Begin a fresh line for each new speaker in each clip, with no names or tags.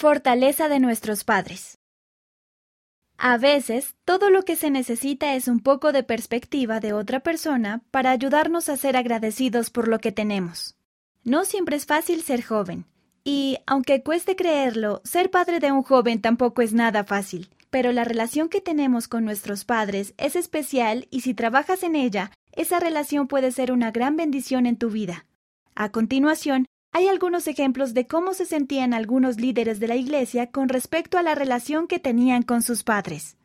Fortaleza de nuestros padres. A veces, todo lo que se necesita es un poco de perspectiva de otra persona para ayudarnos a ser agradecidos por lo que tenemos. No siempre es fácil ser joven, y, aunque cueste creerlo, ser padre de un joven tampoco es nada fácil. Pero la relación que tenemos con nuestros padres es especial y si trabajas en ella, esa relación puede ser una gran bendición en tu vida. A continuación, hay algunos ejemplos de cómo se sentían algunos líderes de la Iglesia con respecto a la relación que tenían con sus padres.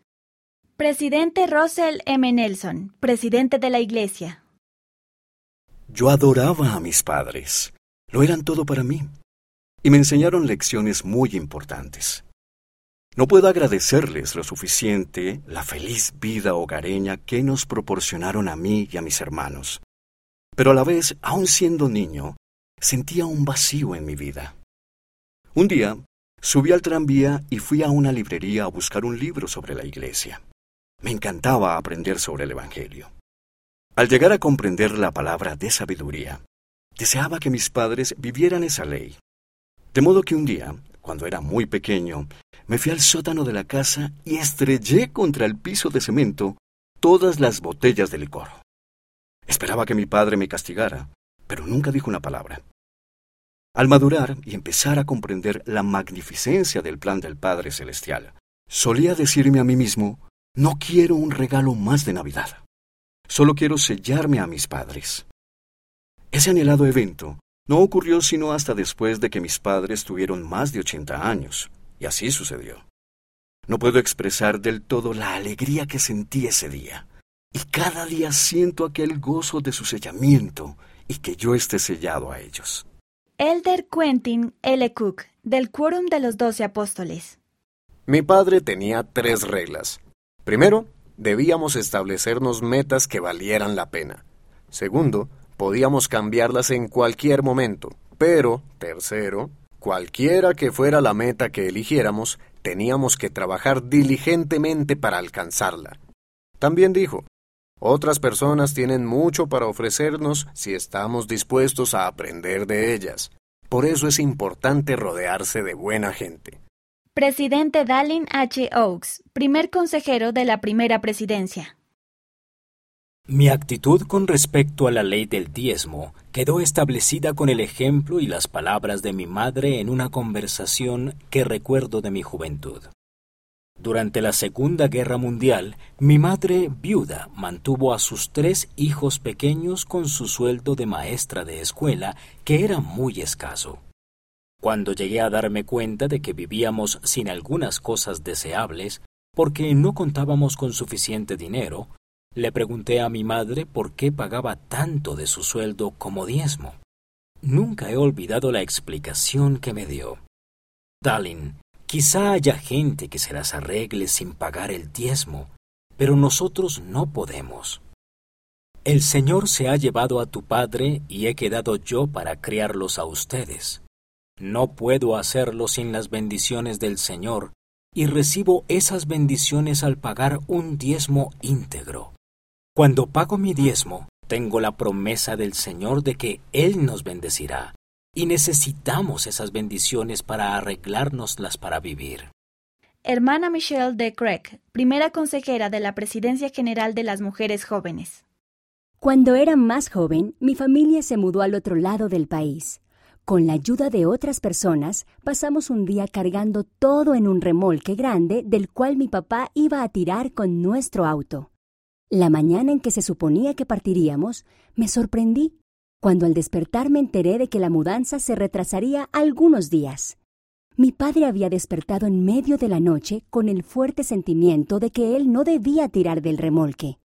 Presidente Russell M. Nelson, presidente de la Iglesia.
Yo adoraba a mis padres. Lo eran todo para mí. Y me enseñaron lecciones muy importantes. No puedo agradecerles lo suficiente la feliz vida hogareña que nos proporcionaron a mí y a mis hermanos. Pero a la vez, aun siendo niño, sentía un vacío en mi vida. Un día, subí al tranvía y fui a una librería a buscar un libro sobre la iglesia. Me encantaba aprender sobre el Evangelio. Al llegar a comprender la palabra de sabiduría, deseaba que mis padres vivieran esa ley. De modo que un día, cuando era muy pequeño, me fui al sótano de la casa y estrellé contra el piso de cemento todas las botellas de licor. Esperaba que mi padre me castigara, pero nunca dijo una palabra. Al madurar y empezar a comprender la magnificencia del plan del Padre Celestial, solía decirme a mí mismo, no quiero un regalo más de Navidad, solo quiero sellarme a mis padres. Ese anhelado evento no ocurrió sino hasta después de que mis padres tuvieron más de ochenta años, y así sucedió. No puedo expresar del todo la alegría que sentí ese día, y cada día siento aquel gozo de su sellamiento y que yo esté sellado a ellos.
Elder Quentin L. Cook, del Quórum de los Doce Apóstoles.
Mi padre tenía tres reglas. Primero, debíamos establecernos metas que valieran la pena. Segundo, podíamos cambiarlas en cualquier momento. Pero, tercero, cualquiera que fuera la meta que eligiéramos, teníamos que trabajar diligentemente para alcanzarla. También dijo, otras personas tienen mucho para ofrecernos si estamos dispuestos a aprender de ellas. Por eso es importante rodearse de buena gente.
Presidente Dallin H. Oaks, primer consejero de la primera presidencia.
Mi actitud con respecto a la ley del diezmo quedó establecida con el ejemplo y las palabras de mi madre en una conversación que recuerdo de mi juventud. Durante la Segunda Guerra Mundial, mi madre viuda mantuvo a sus tres hijos pequeños con su sueldo de maestra de escuela, que era muy escaso. Cuando llegué a darme cuenta de que vivíamos sin algunas cosas deseables, porque no contábamos con suficiente dinero, le pregunté a mi madre por qué pagaba tanto de su sueldo como diezmo. Nunca he olvidado la explicación que me dio. Darling, Quizá haya gente que se las arregle sin pagar el diezmo, pero nosotros no podemos. El Señor se ha llevado a tu Padre y he quedado yo para criarlos a ustedes. No puedo hacerlo sin las bendiciones del Señor, y recibo esas bendiciones al pagar un diezmo íntegro. Cuando pago mi diezmo, tengo la promesa del Señor de que Él nos bendecirá, y necesitamos esas bendiciones para arreglárnoslas para vivir.
Hermana Michelle de Craig, primera consejera de la Presidencia General de las Mujeres Jóvenes.
Cuando era más joven, mi familia se mudó al otro lado del país. Con la ayuda de otras personas, pasamos un día cargando todo en un remolque grande del cual mi papá iba a tirar con nuestro auto. La mañana en que se suponía que partiríamos, me sorprendí cuando al despertar me enteré de que la mudanza se retrasaría algunos días. Mi padre había despertado en medio de la noche con el fuerte sentimiento de que él no debía tirar del remolque.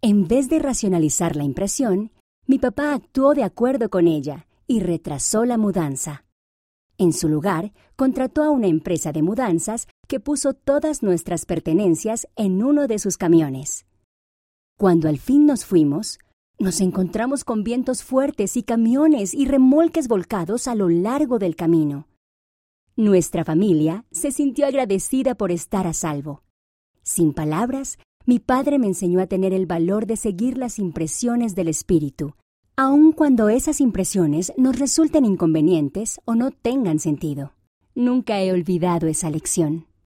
En vez de racionalizar la impresión, mi papá actuó de acuerdo con ella y retrasó la mudanza. En su lugar, contrató a una empresa de mudanzas que puso todas nuestras pertenencias en uno de sus camiones. Cuando al fin nos fuimos, nos encontramos con vientos fuertes y camiones y remolques volcados a lo largo del camino. Nuestra familia se sintió agradecida por estar a salvo. Sin palabras, mi padre me enseñó a tener el valor de seguir las impresiones del espíritu, aun cuando esas impresiones nos resulten inconvenientes o no tengan sentido. Nunca he olvidado esa lección.